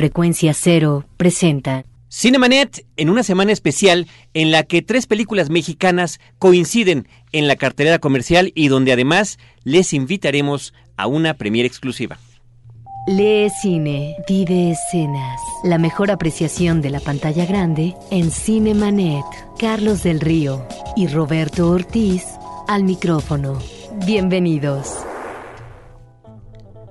Frecuencia Cero presenta Cinemanet en una semana especial en la que tres películas mexicanas coinciden en la cartelera comercial y donde además les invitaremos a una premiere exclusiva. Lee cine, vive escenas. La mejor apreciación de la pantalla grande en Cinemanet. Carlos del Río y Roberto Ortiz al micrófono. Bienvenidos.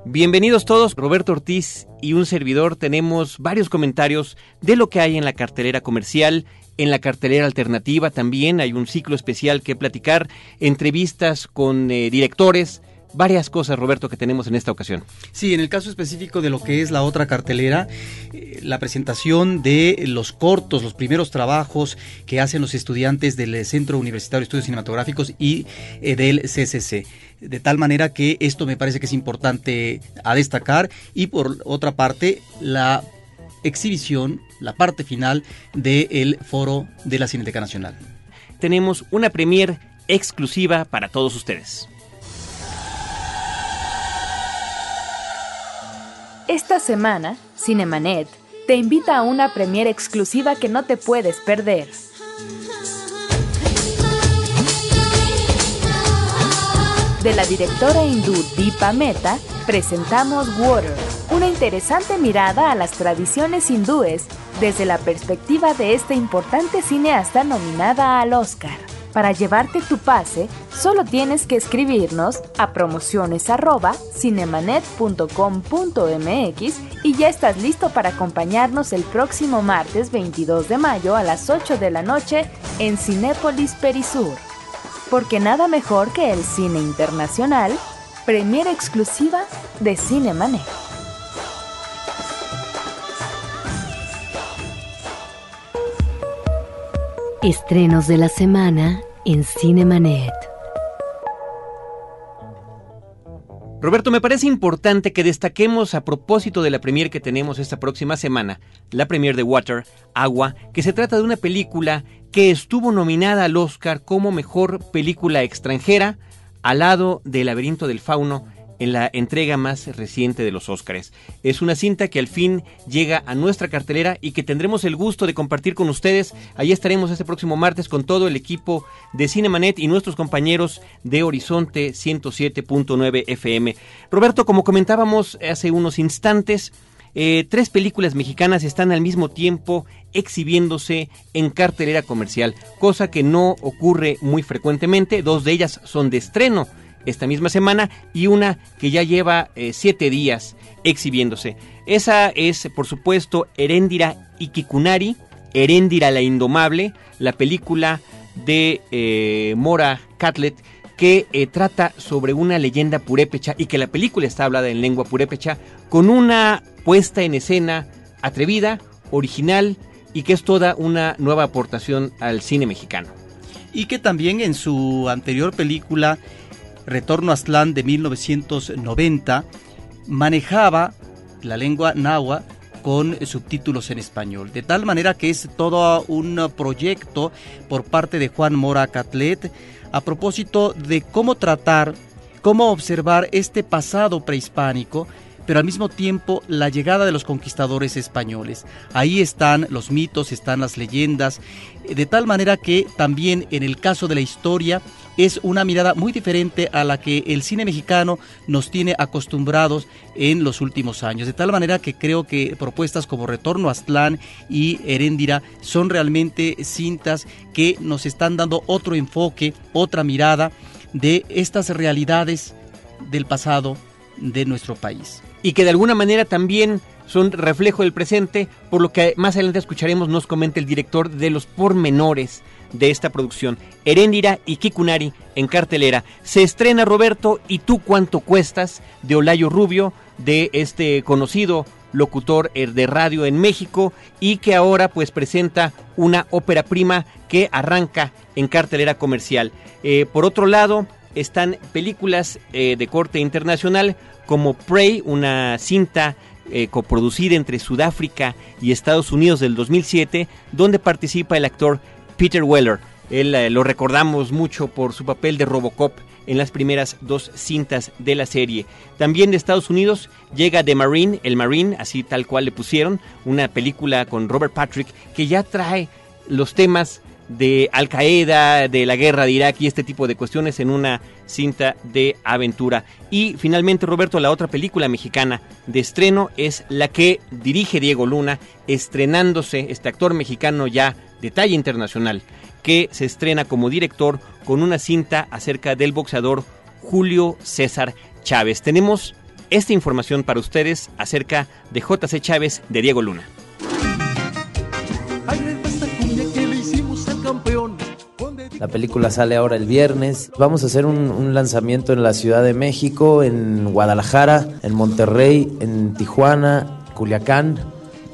Bienvenidos todos, Roberto Ortiz y un servidor. Tenemos varios comentarios de lo que hay en la cartelera comercial, en la cartelera alternativa también. Hay un ciclo especial que platicar, entrevistas con eh, directores, varias cosas, Roberto, que tenemos en esta ocasión. Sí, en el caso específico de lo que es la otra cartelera, eh, la presentación de los cortos, los primeros trabajos que hacen los estudiantes del Centro Universitario de Estudios Cinematográficos y eh, del CCC. De tal manera que esto me parece que es importante a destacar y por otra parte la exhibición, la parte final del foro de la Cineteca Nacional. Tenemos una premier exclusiva para todos ustedes. Esta semana, Cinemanet te invita a una premiere exclusiva que no te puedes perder. De la directora hindú Deepa Mehta, presentamos Water, una interesante mirada a las tradiciones hindúes desde la perspectiva de esta importante cineasta nominada al Oscar. Para llevarte tu pase, solo tienes que escribirnos a promociones@cinemanet.com.mx y ya estás listo para acompañarnos el próximo martes 22 de mayo a las 8 de la noche en Cinépolis Perisur. Porque nada mejor que el cine internacional, premiere exclusiva de Cinemanet. Estrenos de la semana en Cinemanet. Roberto, me parece importante que destaquemos a propósito de la premier que tenemos esta próxima semana, la premier de Water, Agua, que se trata de una película que estuvo nominada al Oscar como mejor película extranjera al lado del laberinto del fauno en la entrega más reciente de los Óscares. Es una cinta que al fin llega a nuestra cartelera y que tendremos el gusto de compartir con ustedes. Allí estaremos este próximo martes con todo el equipo de Cinemanet y nuestros compañeros de Horizonte 107.9 FM. Roberto, como comentábamos hace unos instantes, eh, tres películas mexicanas están al mismo tiempo exhibiéndose en cartelera comercial, cosa que no ocurre muy frecuentemente. Dos de ellas son de estreno esta misma semana y una que ya lleva eh, siete días exhibiéndose. Esa es, por supuesto, Heréndira Ikikunari, Heréndira la Indomable, la película de eh, Mora Catlett que eh, trata sobre una leyenda purépecha y que la película está hablada en lengua purépecha con una puesta en escena atrevida, original y que es toda una nueva aportación al cine mexicano. Y que también en su anterior película Retorno a Aztlán de 1990, manejaba la lengua náhuatl con subtítulos en español. De tal manera que es todo un proyecto por parte de Juan Mora Catlet a propósito de cómo tratar, cómo observar este pasado prehispánico pero al mismo tiempo la llegada de los conquistadores españoles. Ahí están los mitos, están las leyendas, de tal manera que también en el caso de la historia es una mirada muy diferente a la que el cine mexicano nos tiene acostumbrados en los últimos años. De tal manera que creo que propuestas como Retorno a Aztlán y Heréndira son realmente cintas que nos están dando otro enfoque, otra mirada de estas realidades del pasado de nuestro país y que de alguna manera también son reflejo del presente, por lo que más adelante escucharemos nos comenta el director de los pormenores de esta producción, Heréndira y Kikunari en cartelera. Se estrena Roberto y tú cuánto cuestas de Olayo Rubio, de este conocido locutor de radio en México y que ahora pues presenta una ópera prima que arranca en cartelera comercial. Eh, por otro lado, están películas eh, de corte internacional como Prey, una cinta eh, coproducida entre Sudáfrica y Estados Unidos del 2007, donde participa el actor Peter Weller. Él eh, lo recordamos mucho por su papel de Robocop en las primeras dos cintas de la serie. También de Estados Unidos llega The Marine, el Marine, así tal cual le pusieron, una película con Robert Patrick que ya trae los temas de Al Qaeda, de la guerra de Irak y este tipo de cuestiones en una cinta de aventura. Y finalmente, Roberto, la otra película mexicana de estreno es la que dirige Diego Luna, estrenándose este actor mexicano ya de talla internacional, que se estrena como director con una cinta acerca del boxeador Julio César Chávez. Tenemos esta información para ustedes acerca de JC Chávez de Diego Luna. La película sale ahora el viernes. Vamos a hacer un, lanzamiento en la Ciudad de México, en Guadalajara, en Monterrey, en Tijuana, Culiacán.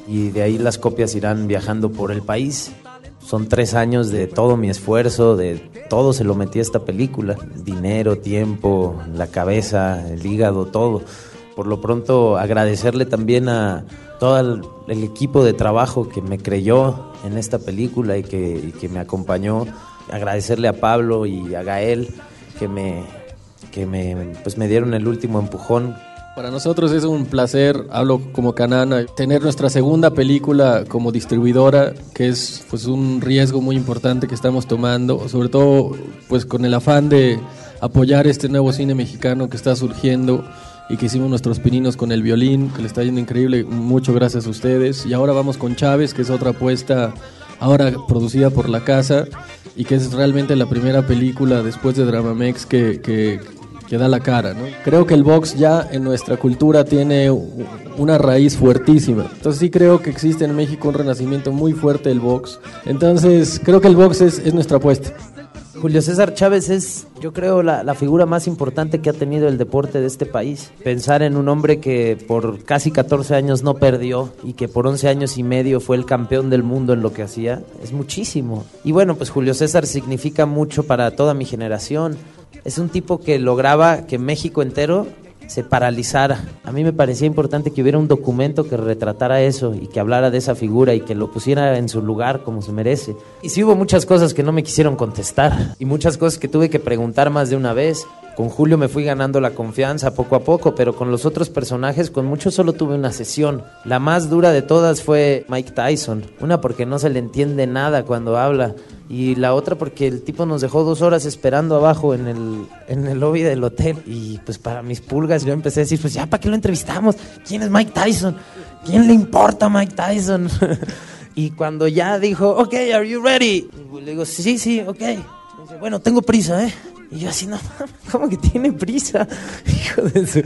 Y de ahí las copias irán viajando por el país. Son tres años de todo mi esfuerzo, de todo se lo metí a esta película. Dinero, tiempo, la cabeza, el hígado, todo. Por lo pronto agradecerle también a todo el, equipo de trabajo que me creyó en esta película y que, y que me acompañó agradecerle a Pablo y a Gael que me, que me, pues me dieron el último empujón. Para nosotros es un placer, hablo como Canana, tener nuestra segunda película como distribuidora, que es pues un riesgo muy importante que estamos tomando, sobre todo pues con el afán de apoyar este nuevo cine mexicano que está surgiendo y que hicimos nuestros pininos con el violín, que le está yendo increíble, mucho gracias a ustedes. Y ahora vamos con Chávez, que es otra apuesta ahora producida por la casa y que es realmente la primera película después de Dramamex que, que, que da la cara. ¿no? Creo que el box ya en nuestra cultura tiene una raíz fuertísima. Entonces sí creo que existe en México un renacimiento muy fuerte del box. Entonces creo que el box es, es nuestra apuesta. Julio César Chávez es, yo creo, la, figura más importante que ha tenido el deporte de este país. Pensar en un hombre que por casi 14 años no perdió y que por 11 años y medio fue el campeón del mundo en lo que hacía, es muchísimo. Y bueno, pues Julio César significa mucho para toda mi generación. Es un tipo que lograba que México entero se paralizara. A mí me parecía importante que hubiera un documento que retratara eso y que hablara de esa figura y que lo pusiera en su lugar como se merece. Y sí hubo muchas cosas que no me quisieron contestar y muchas cosas que tuve que preguntar más de una vez. Con Julio me fui ganando la confianza poco a poco, pero con los otros personajes, con muchos solo tuve una sesión. La más dura de todas fue Mike Tyson. Una porque no se le entiende nada cuando habla y la otra porque el tipo nos dejó dos horas esperando abajo en el, en el lobby del hotel y pues para mis pulgas yo empecé a decir, pues ya, ¿para qué lo entrevistamos? ¿Quién es Mike Tyson? ¿Quién le importa Mike Tyson? y cuando ya dijo, ok, are you ready? le digo, sí, sí, ok. bueno, tengo prisa, ¿eh? Y yo así, no, ¿cómo que tiene prisa? Hijo de su...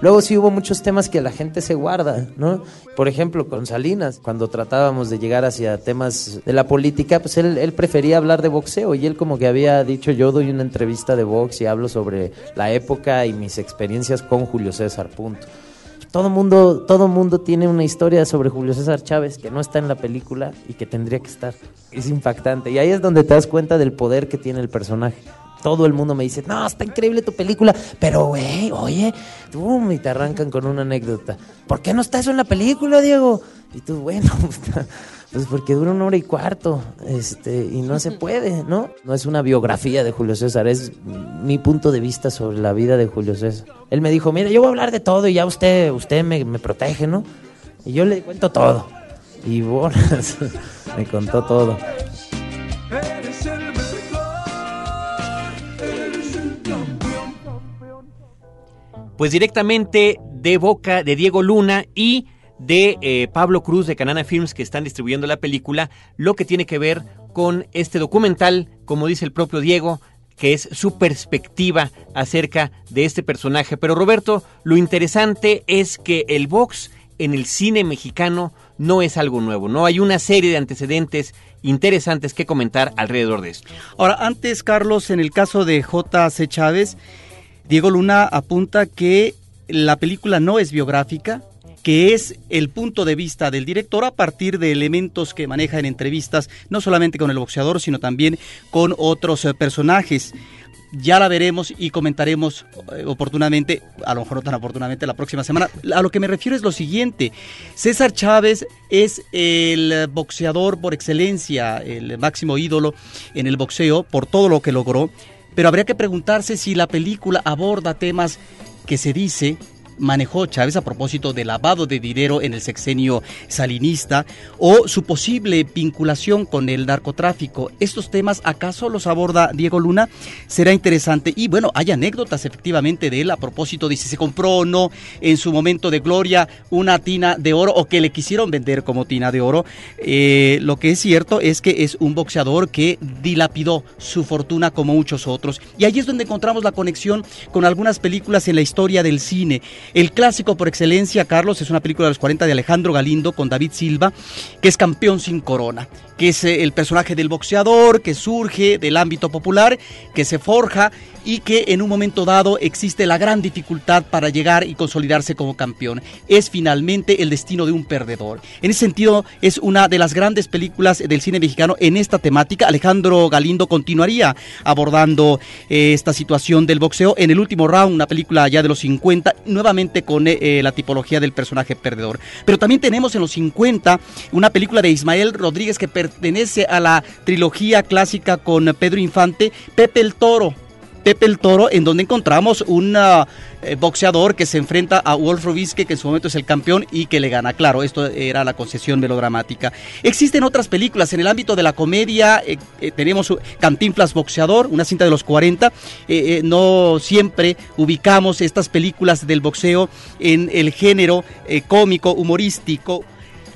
Luego sí hubo muchos temas que la gente se guarda, ¿no? Por ejemplo, con Salinas, cuando tratábamos de llegar hacia temas de la política, pues él, él prefería hablar de boxeo y él como que había dicho, yo doy una entrevista de box y hablo sobre la época y mis experiencias con Julio César, punto todo mundo, todo mundo tiene una historia sobre Julio César Chávez que no está en la película y que tendría que estar. Es impactante. Y ahí es donde te das cuenta del poder que tiene el personaje todo el mundo me dice, no, está increíble tu película, pero güey, oye, tú, y te arrancan con una anécdota. ¿Por qué no está eso en la película, Diego? Y tú, bueno, pues porque dura una hora y cuarto, este, y no se puede, ¿no? No es una biografía de Julio César, es mi punto de vista sobre la vida de Julio César. Él me dijo, mira, yo voy a hablar de todo y ya usted, usted me protege, ¿no? Y yo le cuento todo. Y bueno, me contó todo. Pues directamente de boca de Diego Luna y de eh, Pablo Cruz de Canana Films que están distribuyendo la película, lo que tiene que ver con este documental, como dice el propio Diego, que es su perspectiva acerca de este personaje. Pero Roberto, lo interesante es que el box en el cine mexicano no es algo nuevo, ¿no? Hay una serie de antecedentes interesantes que comentar alrededor de esto. Ahora, antes, Carlos, en el caso de J.C. Chávez, Diego Luna apunta que la película no es biográfica, que es el punto de vista del director a partir de elementos que maneja en entrevistas, no solamente con el boxeador, sino también con otros eh, personajes. Ya la veremos y comentaremos eh, oportunamente, a lo mejor no tan oportunamente la próxima semana. A lo que me refiero es lo siguiente. César Chávez es el boxeador por excelencia, el máximo ídolo en el boxeo por todo lo que logró pero habría que preguntarse si la película aborda temas que se dice manejó Chávez a propósito del lavado de dinero en el sexenio salinista o su posible vinculación con el narcotráfico. ¿Estos temas acaso los aborda Diego Luna? Será interesante. Y bueno, hay anécdotas efectivamente de él a propósito de si se compró o no en su momento de gloria una tina de oro o que le quisieron vender como tina de oro. Eh, lo que es cierto es que es un boxeador que dilapidó su fortuna como muchos otros. Y ahí es donde encontramos la conexión con algunas películas en la historia del cine. El clásico por excelencia, Carlos, es una película de los 40 de Alejandro Galindo con David Silva, que es campeón sin corona, que es eh, el personaje del boxeador que surge del ámbito popular, que se forja y que en un momento dado existe la gran dificultad para llegar y consolidarse como campeón. Es finalmente el destino de un perdedor. En ese sentido, es una de las grandes películas del cine mexicano en esta temática. Alejandro Galindo continuaría abordando eh, esta situación del boxeo en el último round, una película ya de los 50, nuevamente con eh, la tipología del personaje perdedor. Pero también tenemos en los 50 una película de Ismael Rodríguez que pertenece a la trilogía clásica con Pedro Infante, Pepe el Toro Pepe el Toro, en donde encontramos un ah, eh, boxeador que se enfrenta a Wolf que en su momento es el campeón y que le gana. Claro, esto era la concesión melodramática. Existen otras películas en el ámbito de la comedia. Eh, eh, tenemos Cantinflas Boxeador, una cinta de los 40. no siempre ubicamos estas películas del boxeo en el género cómico, humorístico.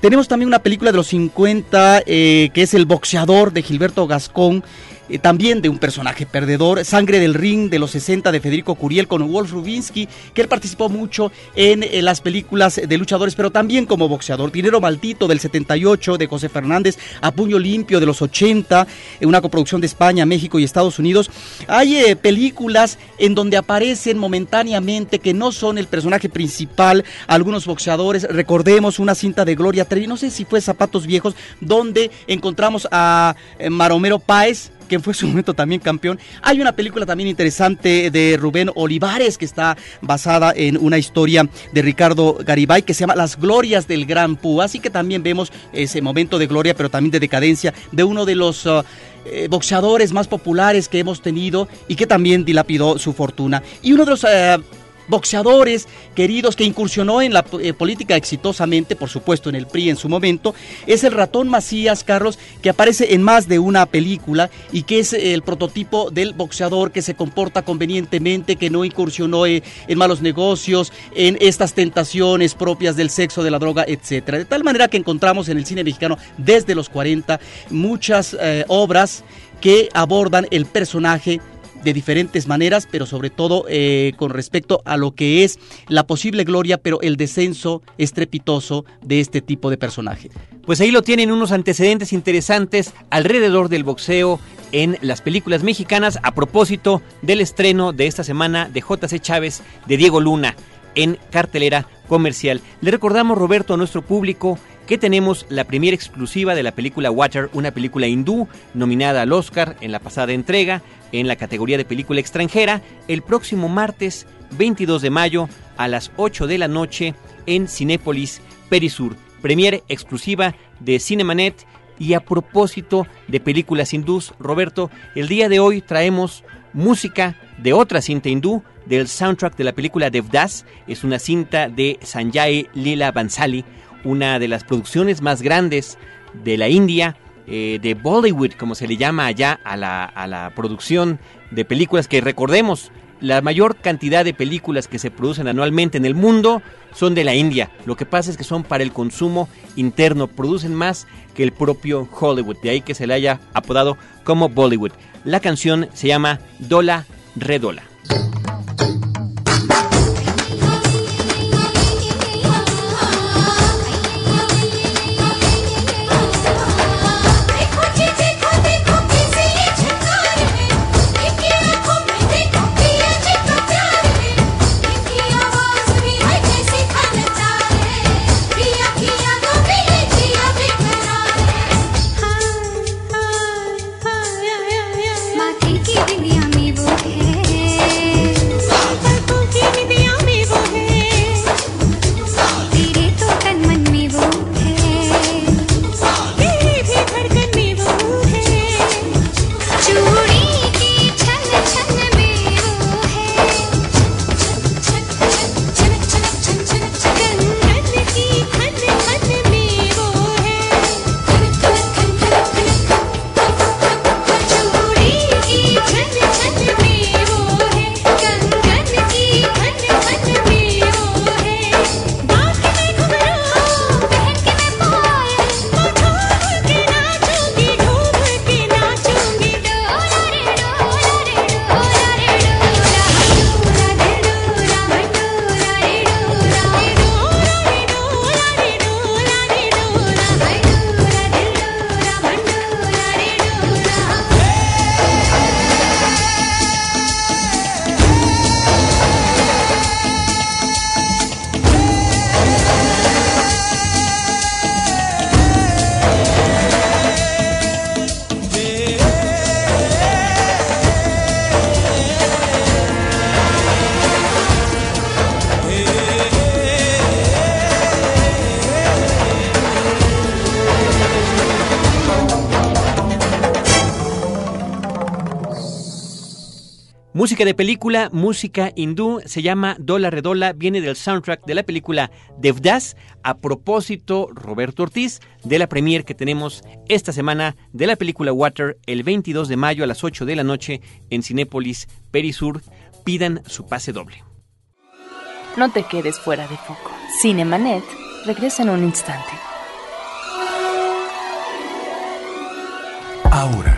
Tenemos también una película de los 50 que es El boxeador de Gilberto Gascón eh, también de un personaje perdedor, Sangre del Ring de los 60 de Federico Curiel con Wolf Rubinsky, que él participó mucho en, las películas de luchadores, pero también como boxeador. Dinero Maldito del 78 de José Fernández, A Puño Limpio de los 80, una coproducción de España, México y Estados Unidos. Hay eh, películas en donde aparecen momentáneamente que no son el personaje principal, algunos boxeadores. Recordemos una cinta de Gloria Trevi, no sé si fue Zapatos Viejos, donde encontramos a eh, Maromero Páez que fue su momento también campeón. Hay una película también interesante de Rubén Olivares que está basada en una historia de Ricardo Garibay que se llama Las Glorias del Gran Pú. Así que también vemos ese momento de gloria, pero también de decadencia de uno de los... Uh, eh, boxeadores más populares que hemos tenido y que también dilapidó su fortuna. Y uno de los uh, boxeadores queridos que incursionó en la eh, política exitosamente, por supuesto en el PRI en su momento, es el ratón Macías, Carlos, que aparece en más de una película y que es el prototipo del boxeador que se comporta convenientemente, que no incursionó eh, en malos negocios, en estas tentaciones propias del sexo, de la droga, etcétera. De tal manera que encontramos en el cine mexicano desde los 40 muchas eh, obras que abordan el personaje de diferentes maneras, pero sobre todo eh, con respecto a lo que es la posible gloria, pero el descenso estrepitoso de este tipo de personaje. Pues ahí lo tienen unos antecedentes interesantes alrededor del boxeo en las películas mexicanas a propósito del estreno de esta semana de JC Chávez de Diego Luna en cartelera comercial. Le recordamos, Roberto, a nuestro público que tenemos la primera exclusiva de la película Water, una película hindú nominada al Oscar en la pasada entrega en la categoría de película extranjera el próximo martes 22 de mayo a las 8 de la noche en Cinépolis Perisur. Premier exclusiva de Cinemanet y a propósito de películas hindús, Roberto, el día de hoy traemos música de otra cinta hindú del soundtrack de la película Devdas. Es una cinta de Sanjay Lila Bansali, una de las producciones más grandes de la India, eh, de Bollywood, como se le llama allá a la, a la producción de películas que recordemos. La mayor cantidad de películas que se producen anualmente en el mundo son de la India. Lo que pasa es que son para el consumo interno, producen más que el propio Hollywood. De ahí que se le haya apodado como Bollywood. La canción se llama Dola Redola. Música de película, música hindú, se llama Dola Redola, viene del soundtrack de la película Devdas. A propósito, Roberto Ortiz, de la premier que tenemos esta semana de la película Water, el 22 de mayo a las 8 de la noche en Cinépolis Perisur. Pidan su pase doble. No te quedes fuera de foco. Cinemanet regresa en un instante. Ahora,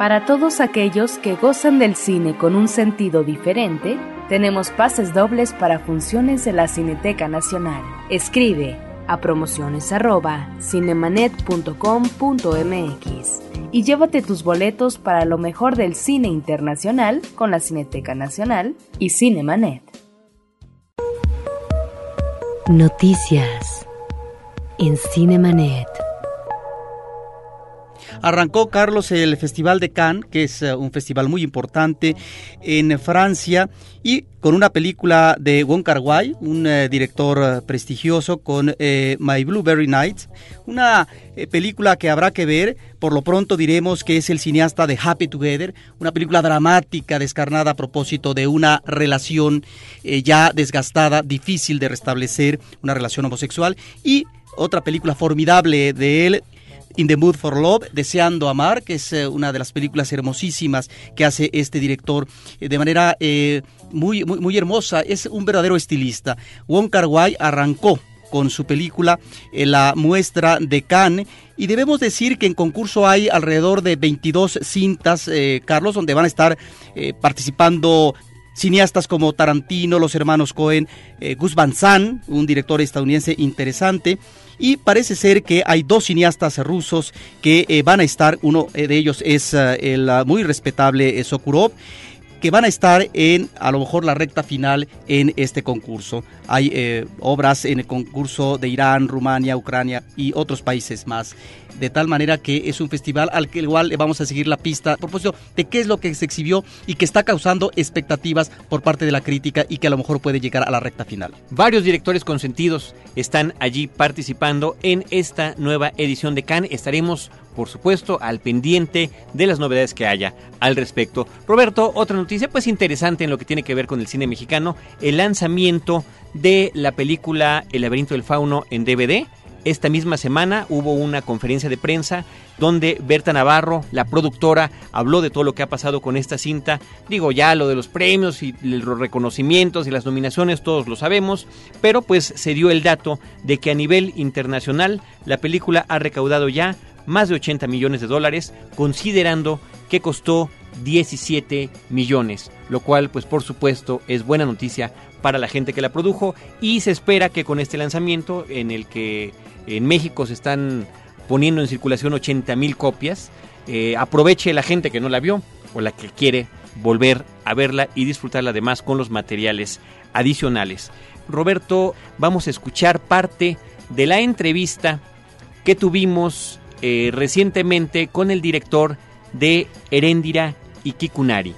Para todos aquellos que gozan del cine con un sentido diferente, tenemos pases dobles para funciones de la Cineteca Nacional. Escribe a promociones@cinemanet.com.mx y llévate tus boletos para lo mejor del cine internacional con la Cineteca Nacional y Cinemanet. Noticias en Cinemanet. Arrancó Carlos el Festival de Cannes, que es eh, un festival muy importante en Francia, y con una película de Wong Kar Wai, un eh, director eh, prestigioso, con My Blueberry Nights, una película que habrá que ver. Por lo pronto diremos que es el cineasta de Happy Together, una película dramática, descarnada a propósito de una relación ya desgastada, difícil de restablecer, una relación homosexual, y otra película formidable de él, In the Mood for Love, Deseando Amar, que es eh, una de las películas hermosísimas que hace este director eh, de manera eh, muy, muy, hermosa. Es un verdadero estilista. Wong Kar Wai arrancó con su película la muestra de Cannes y debemos decir que en concurso hay alrededor de 22 cintas, Carlos, donde van a estar participando cineastas como Tarantino, los hermanos Cohen, Gus Van Sant, un director estadounidense interesante, y parece ser que hay dos cineastas rusos que eh, van a estar, uno eh, de ellos es eh, el muy respetable Sokurov, que van a estar en a lo mejor la recta final en este concurso. Hay obras en el concurso de Irán, Rumania, Ucrania y otros países más de tal manera que es un festival al que igual le vamos a seguir la pista a propósito de qué es lo que se exhibió y que está causando expectativas por parte de la crítica y que a lo mejor puede llegar a la recta final. Varios directores consentidos están allí participando en esta nueva edición de Cannes. Estaremos, por supuesto, al pendiente de las novedades que haya al respecto. Roberto, otra noticia pues interesante en lo que tiene que ver con el cine mexicano, el lanzamiento de la película El laberinto del fauno en DVD esta misma semana hubo una conferencia de prensa donde Berta Navarro, la productora, habló de todo lo que ha pasado con esta cinta. Digo, ya lo de los premios y los reconocimientos y las nominaciones, todos lo sabemos, pero pues se dio el dato de que a nivel internacional la película ha recaudado ya más de 80 millones de dólares, considerando que costó 17 millones, lo cual pues por supuesto es buena noticia para la gente que la produjo y se espera que con este lanzamiento en el que en México se están poniendo en circulación 80 mil copias. Eh, aproveche la gente que no la vio o la que quiere volver a verla y disfrutarla además con los materiales adicionales. Roberto, vamos a escuchar parte de la entrevista que tuvimos eh, recientemente con el director de Heréndira y Kikunari.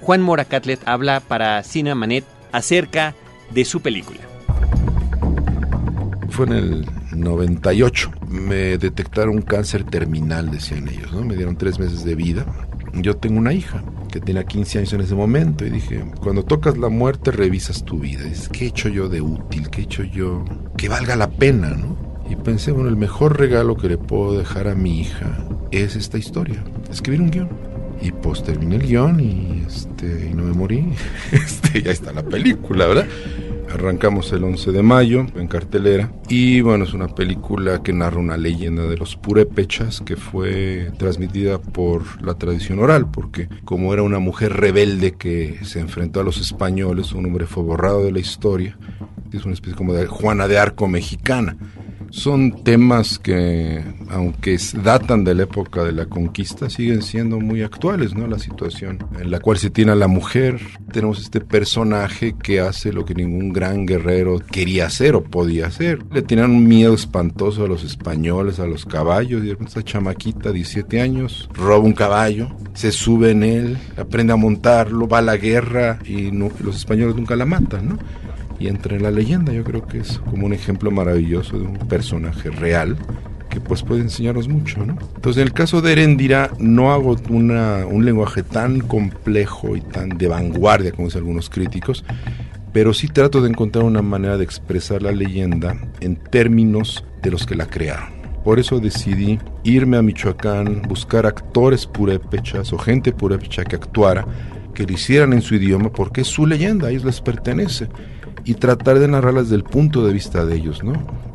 Juan Moracatlet habla para Cinemanet acerca de su película. Fue en el 98. Me detectaron un cáncer terminal, decían ellos, ¿no? Me dieron tres meses de vida. Yo tengo una hija que tenía 15 años en ese momento y dije, cuando tocas la muerte revisas tu vida. Dices, ¿qué he hecho yo de útil? ¿Qué he hecho yo que valga la pena, no? Y pensé, bueno, el mejor regalo que le puedo dejar a mi hija es esta historia, escribir un guion. Y pues terminé el guion y, este, y no me morí. Este, ya está la película, ¿verdad? Arrancamos el 11 de mayo en cartelera y bueno, es una película que narra una leyenda de los purépechas que fue transmitida por la tradición oral, porque como era una mujer rebelde que se enfrentó a los españoles, un hombre fue borrado de la historia, es una especie como de Juana de Arco mexicana. Son temas que, aunque datan de la época de la conquista, siguen siendo muy actuales, ¿no? La situación en la cual se tiene a la mujer. Tenemos este personaje que hace lo que ningún gran guerrero quería hacer o podía hacer. Le tenían un miedo espantoso a los españoles, a los caballos. Y esta chamaquita, 17 años, roba un caballo, se sube en él, aprende a montarlo, va a la guerra y los españoles nunca la matan, ¿no? Y entra en la leyenda. Yo creo que es como un ejemplo maravilloso de un personaje real que pues puede enseñarnos mucho, ¿no? Entonces en el caso de Erendira no hago una, un lenguaje tan complejo y tan de vanguardia como dicen algunos críticos, pero sí trato de encontrar una manera de expresar la leyenda en términos de los que la crearon. Por eso decidí irme a Michoacán, buscar actores purépechas o gente purépecha que actuara, que lo hicieran en su idioma, porque es su leyenda, a ellos les pertenece y tratar de narrarlas desde el punto de vista de ellos, ¿no?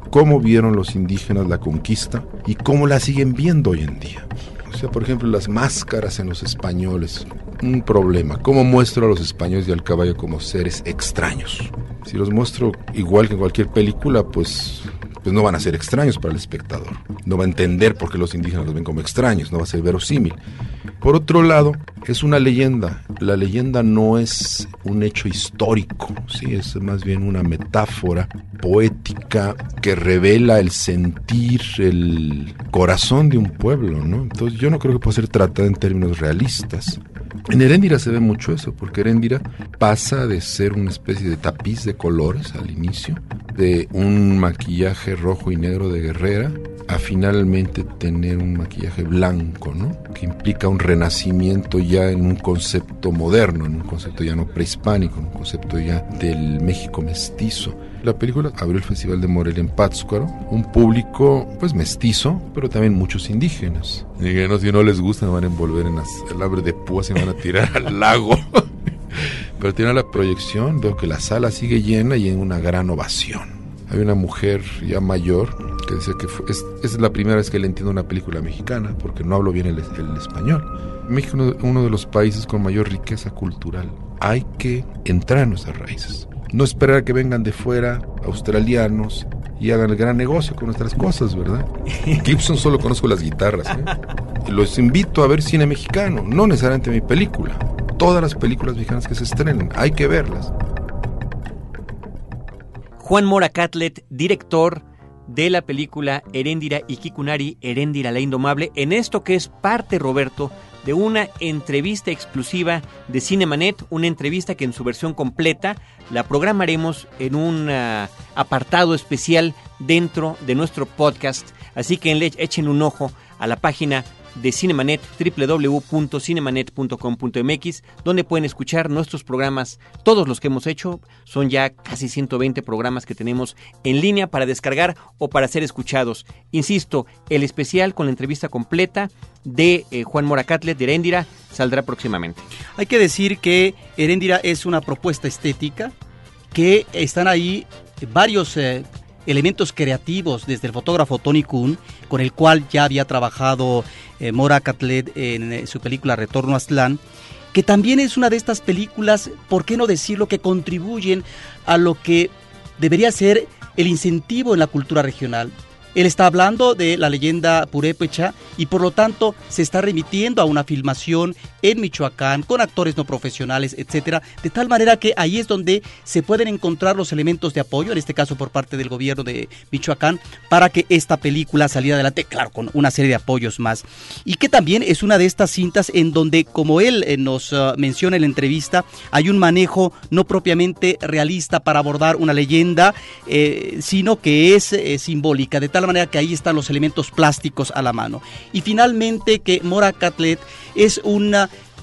Cómo vieron los indígenas la conquista y cómo la siguen viendo hoy en día. O sea, por ejemplo, las máscaras en los españoles, un problema. ¿Cómo muestro a los españoles y al caballo como seres extraños? Si los muestro igual que en cualquier película, pues pues no van a ser extraños para el espectador. No va a entender por qué los indígenas los ven como extraños, no va a ser verosímil. Por otro lado, es una leyenda. La leyenda no es un hecho histórico, ¿sí? es más bien una metáfora poética que revela el sentir, el corazón de un pueblo. ¿no? Entonces yo no creo que pueda ser tratada en términos realistas. En Heréndira se ve mucho eso, porque Heréndira pasa de ser una especie de tapiz de colores al inicio, de un maquillaje rojo y negro de guerrera, a finalmente tener un maquillaje blanco, ¿no? Que implica un renacimiento ya en un concepto moderno, en un concepto ya no prehispánico, en un concepto ya del México mestizo. La película abrió el Festival de Morelia en Pátzcuaro, un público pues mestizo, pero también muchos indígenas. Indígenas si no les gusta van a envolver en el abre de púas y van a tirar al lago. pero tiene la proyección, veo que la sala sigue llena y en una gran ovación. Hay una mujer ya mayor que dice que es, es, la primera vez que le entiendo una película mexicana, porque no hablo bien el, el español. México es uno de los países con mayor riqueza cultural. Hay que entrar en nuestras raíces no esperar a que vengan de fuera australianos y hagan el gran negocio con nuestras cosas, ¿verdad? Gibson solo conozco las guitarras. ¿eh? Los invito a ver cine mexicano, no necesariamente mi película. Todas las películas mexicanas que se estrenen, hay que verlas. Juan Mora Catlet, director de la película Heréndira y Kikunari, Heréndira la Indomable, en esto que es parte, Roberto, de una entrevista exclusiva de Cinemanet, una entrevista que en su versión completa la programaremos en un ah, apartado especial dentro de nuestro podcast. Así que echen un ojo a la página de Cinemanet, www.cinemanet.com.mx, donde pueden escuchar nuestros programas, todos los que hemos hecho, son ya casi 120 programas que tenemos en línea para descargar o para ser escuchados. Insisto, el especial con la entrevista completa de eh, Juan Moracatlet de Heréndira saldrá próximamente. Hay que decir que Heréndira es una propuesta estética, que están ahí varios eh, elementos creativos desde el fotógrafo Tony Kuhn, con el cual ya había trabajado eh, Mora Catlet en eh, su película Retorno a Aztlán, que también es una de estas películas, ¿por qué no decirlo?, que contribuyen a lo que debería ser el incentivo en la cultura regional. Él está hablando de la leyenda purépecha y por lo tanto se está remitiendo a una filmación en Michoacán con actores no profesionales, etcétera, de tal manera que ahí es donde se pueden encontrar los elementos de apoyo, en este caso por parte del gobierno de Michoacán, para que esta película saliera adelante, claro, con una serie de apoyos más. Y que también es una de estas cintas en donde, como él eh, nos uh, menciona en la entrevista, hay un manejo no propiamente realista para abordar una leyenda, eh, sino que es eh, simbólica, de tal manera que ahí están los elementos plásticos a la mano. Y finalmente que Mora Catlet es un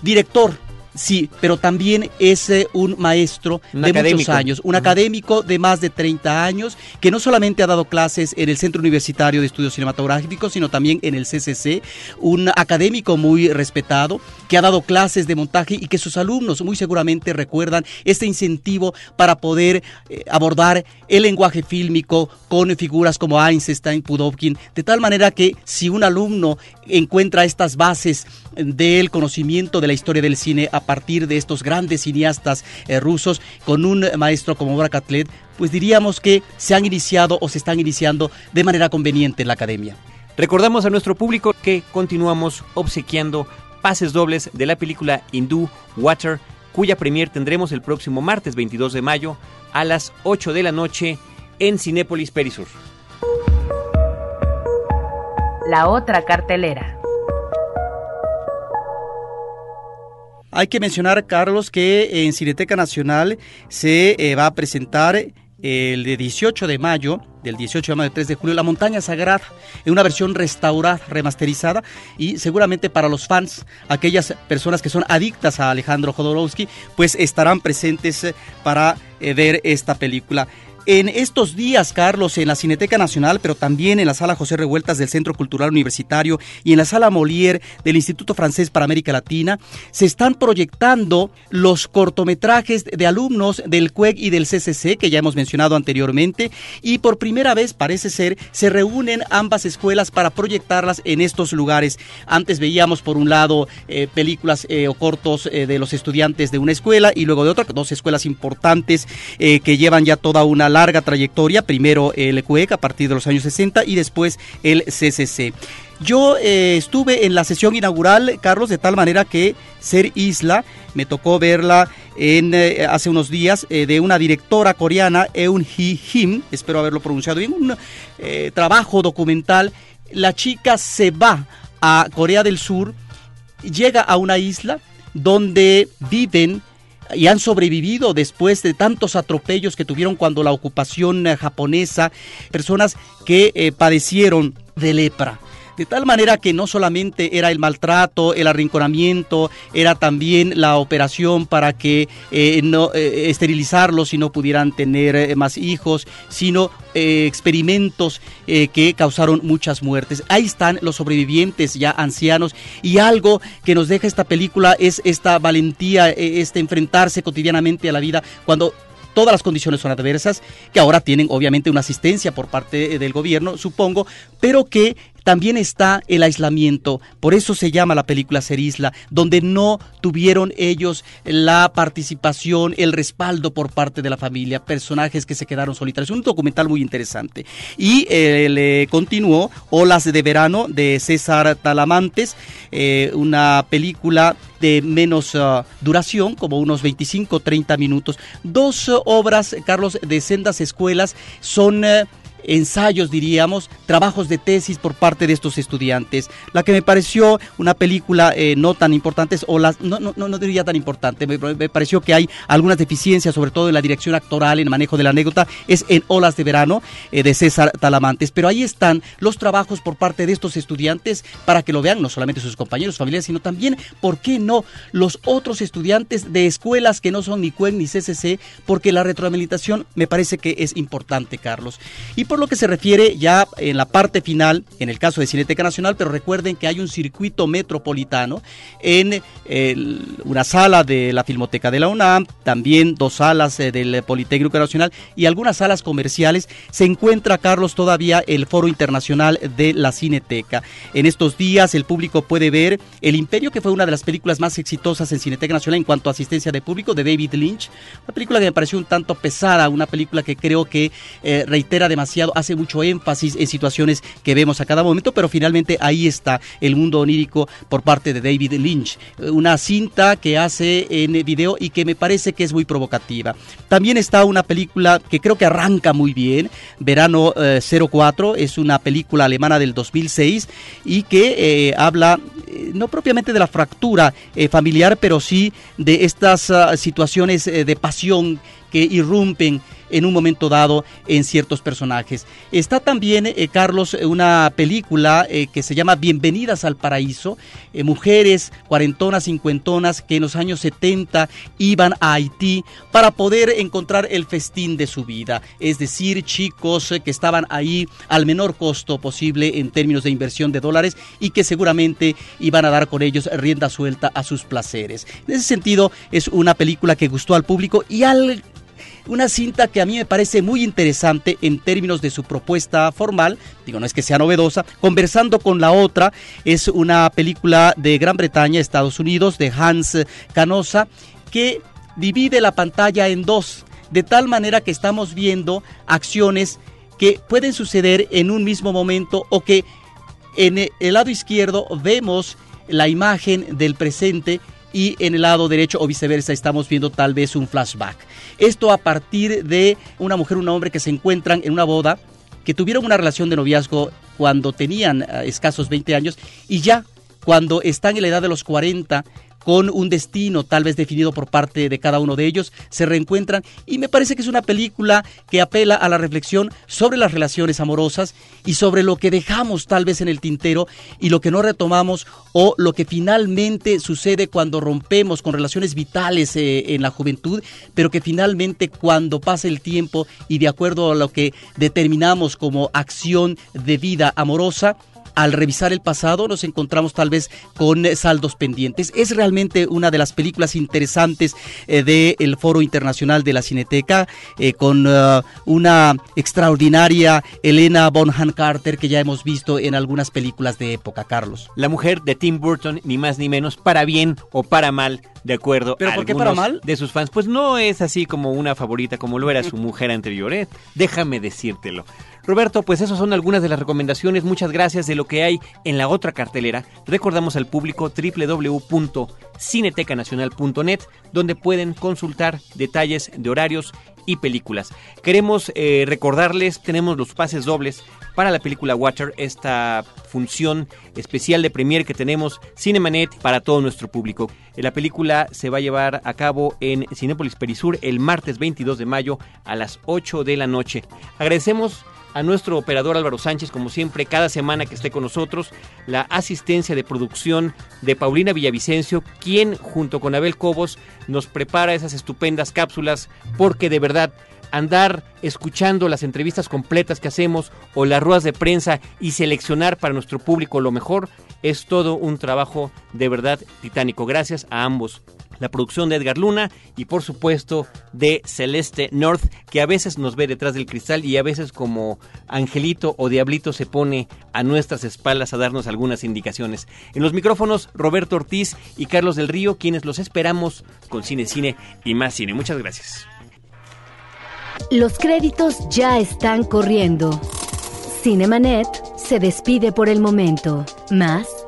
director Sí, pero también es eh, un maestro de muchos años, un académico de más de 30 años, que no solamente ha dado clases en el Centro Universitario de Estudios Cinematográficos, sino también en el CCC, un académico muy respetado, que ha dado clases de montaje y que sus alumnos muy seguramente recuerdan este incentivo para poder eh, abordar el lenguaje fílmico con figuras como Einstein, Pudovkin, de tal manera que si un alumno encuentra estas bases del conocimiento de la historia del cine a partir de estos grandes cineastas eh, rusos con un maestro como Brakatlet, pues diríamos que se han iniciado o se están iniciando de manera conveniente en la academia. Recordamos a nuestro público que continuamos obsequiando pases dobles de la película hindú Water, cuya premier tendremos el próximo martes 22 de mayo a las 8 de la noche en Cinépolis Perisur. La otra cartelera. Hay que mencionar, Carlos, que en Cineteca Nacional se eh, va a presentar el de 18 de mayo, del 18 de mayo al 3 de julio, La Montaña Sagrada, en una versión restaurada, remasterizada, y seguramente para los fans, aquellas personas que son adictas a Alejandro Jodorowsky, pues estarán presentes para eh, ver esta película. En estos días, Carlos, en la Cineteca Nacional, pero también en la Sala José Revueltas del Centro Cultural Universitario y en la Sala Molière del Instituto Francés para América Latina, se están proyectando los cortometrajes de alumnos del CUEG y del CCC, que ya hemos mencionado anteriormente, y por primera vez, parece ser, se reúnen ambas escuelas para proyectarlas en estos lugares. Antes veíamos, por un lado, eh, películas eh, o cortos eh, de los estudiantes de una escuela y luego de otra, dos escuelas importantes que llevan ya toda una larga trayectoria, primero el CUEC a partir de los años 60 y después el CCC. Yo eh, estuve en la sesión inaugural, Carlos, de tal manera que Ser Isla, me tocó verla eh, hace unos días, eh, de una directora coreana, Eun Hee Him, espero haberlo pronunciado bien, un trabajo documental. La chica se va a Corea del Sur, llega a una isla donde viven y han sobrevivido después de tantos atropellos que tuvieron cuando la ocupación eh, japonesa, personas que eh, padecieron de lepra. De tal manera que no solamente era el maltrato, el arrinconamiento, era también la operación para que eh, no eh, esterilizarlos y no pudieran tener eh, más hijos, sino experimentos que causaron muchas muertes. Ahí están los sobrevivientes ya ancianos y algo que nos deja esta película es esta valentía, este enfrentarse cotidianamente a la vida cuando todas las condiciones son adversas, que ahora tienen obviamente una asistencia por parte del gobierno, supongo, pero que también está el aislamiento, por eso se llama la película Ser Isla, donde no tuvieron ellos la participación, el respaldo por parte de la familia, personajes que se quedaron solitarios. Un documental muy interesante. Y eh, le continuó Olas de Verano de César Talamantes, eh, una película de menos uh, duración, como unos 25-30 minutos. Dos uh, obras, Carlos, de sendas escuelas son... Uh, ensayos, diríamos, trabajos de tesis por parte de estos estudiantes. La que me pareció una película eh, no tan importante, o las, no, no, no diría tan importante, me, pareció que hay algunas deficiencias, sobre todo en la dirección actoral, en el manejo de la anécdota, es en Olas de Verano eh, de César Talamantes. Pero ahí están los trabajos por parte de estos estudiantes para que lo vean no solamente sus compañeros, familiares, sino también, ¿por qué no?, los otros estudiantes de escuelas que no son ni CUEN ni CCC, porque la retroalimentación me parece que es importante, Carlos. Y por lo que se refiere ya en la parte final, en el caso de Cineteca Nacional, pero recuerden que hay un circuito metropolitano en una sala de la Filmoteca de la UNAM, también dos salas eh, del Politécnico Nacional y algunas salas comerciales. Se encuentra, Carlos, todavía el Foro Internacional de la Cineteca. En estos días el público puede ver El Imperio, que fue una de las películas más exitosas en Cineteca Nacional en cuanto a asistencia de público, de David Lynch. Una película que me pareció un tanto pesada, una película que creo que eh, reitera demasiado hace mucho énfasis en situaciones que vemos a cada momento, pero finalmente ahí está el mundo onírico por parte de David Lynch. Una cinta que hace en video y que me parece que es muy provocativa. También está una película que creo que arranca muy bien, Verano 04, eh, es una película alemana del 2006 y que eh, habla eh, no propiamente de la fractura familiar, pero sí de estas ah, situaciones de pasión que irrumpen en un momento dado en ciertos personajes. Está también, eh, Carlos, una película eh, que se llama Bienvenidas al Paraíso, eh, mujeres cuarentonas, cincuentonas que en los años 70 iban a Haití para poder encontrar el festín de su vida, es decir, chicos que estaban ahí al menor costo posible en términos de inversión de dólares y que seguramente iban a dar con ellos rienda suelta a sus placeres. En ese sentido, es una película que gustó al público y al una cinta que a mí me parece muy interesante en términos de su propuesta formal, digo, no es que sea novedosa, conversando con la otra, es una película de Gran Bretaña, Estados Unidos, de Hans Canosa, que divide la pantalla en dos, de tal manera que estamos viendo acciones que pueden suceder en un mismo momento o que en el lado izquierdo vemos la imagen del presente y en el lado derecho o viceversa estamos viendo tal vez un flashback. Esto a partir de una mujer un hombre que se encuentran en una boda, que tuvieron una relación de noviazgo cuando tenían eh, escasos 20 años y ya cuando están en la edad de los 40 con un destino tal vez definido por parte de cada uno de ellos, se reencuentran. Y me parece que es una película que apela a la reflexión sobre las relaciones amorosas y sobre lo que dejamos tal vez en el tintero y lo que no retomamos o lo que finalmente sucede cuando rompemos con relaciones vitales eh, en la juventud, pero que finalmente cuando pasa el tiempo y de acuerdo a lo que determinamos como acción de vida amorosa, al revisar el pasado nos encontramos tal vez con saldos pendientes. Es realmente una de las películas interesantes eh, del Foro Internacional de la Cineteca, eh, con una extraordinaria Elena Bonham Carter que ya hemos visto en algunas películas de época, Carlos. La mujer de Tim Burton, ni más ni menos, para bien o para mal, de acuerdo ¿Pero a por qué algunos para mal? de sus fans. Pues no es así como una favorita como lo era su mujer anterior, ¿eh? Déjame decírtelo. Roberto, pues esas son algunas de las recomendaciones. Muchas gracias de lo que hay en la otra cartelera. Recordamos al público www.cinetecanacional.net, donde pueden consultar detalles de horarios y películas. Queremos eh, recordarles, tenemos los pases dobles para la película Water, esta función especial de premier que tenemos Cinemanet para todo nuestro público. Eh, La película se va a llevar a cabo en Cinépolis Perisur el martes 22 de mayo a las 8 de la noche. Agradecemos a nuestro operador Álvaro Sánchez, como siempre, cada semana que esté con nosotros, la asistencia de producción de Paulina Villavicencio, quien junto con Abel Cobos nos prepara esas estupendas cápsulas, porque de verdad andar escuchando las entrevistas completas que hacemos o las ruedas de prensa y seleccionar para nuestro público lo mejor es todo un trabajo de verdad titánico. Gracias a ambos la producción de Edgar Luna y por supuesto de Celeste North, que a veces nos ve detrás del cristal y a veces como angelito o diablito se pone a nuestras espaldas a darnos algunas indicaciones. En los micrófonos Roberto Ortiz y Carlos del Río, quienes los esperamos con Cine Cine y más cine. Muchas gracias. Los créditos ya están corriendo. Cinemanet se despide por el momento. Más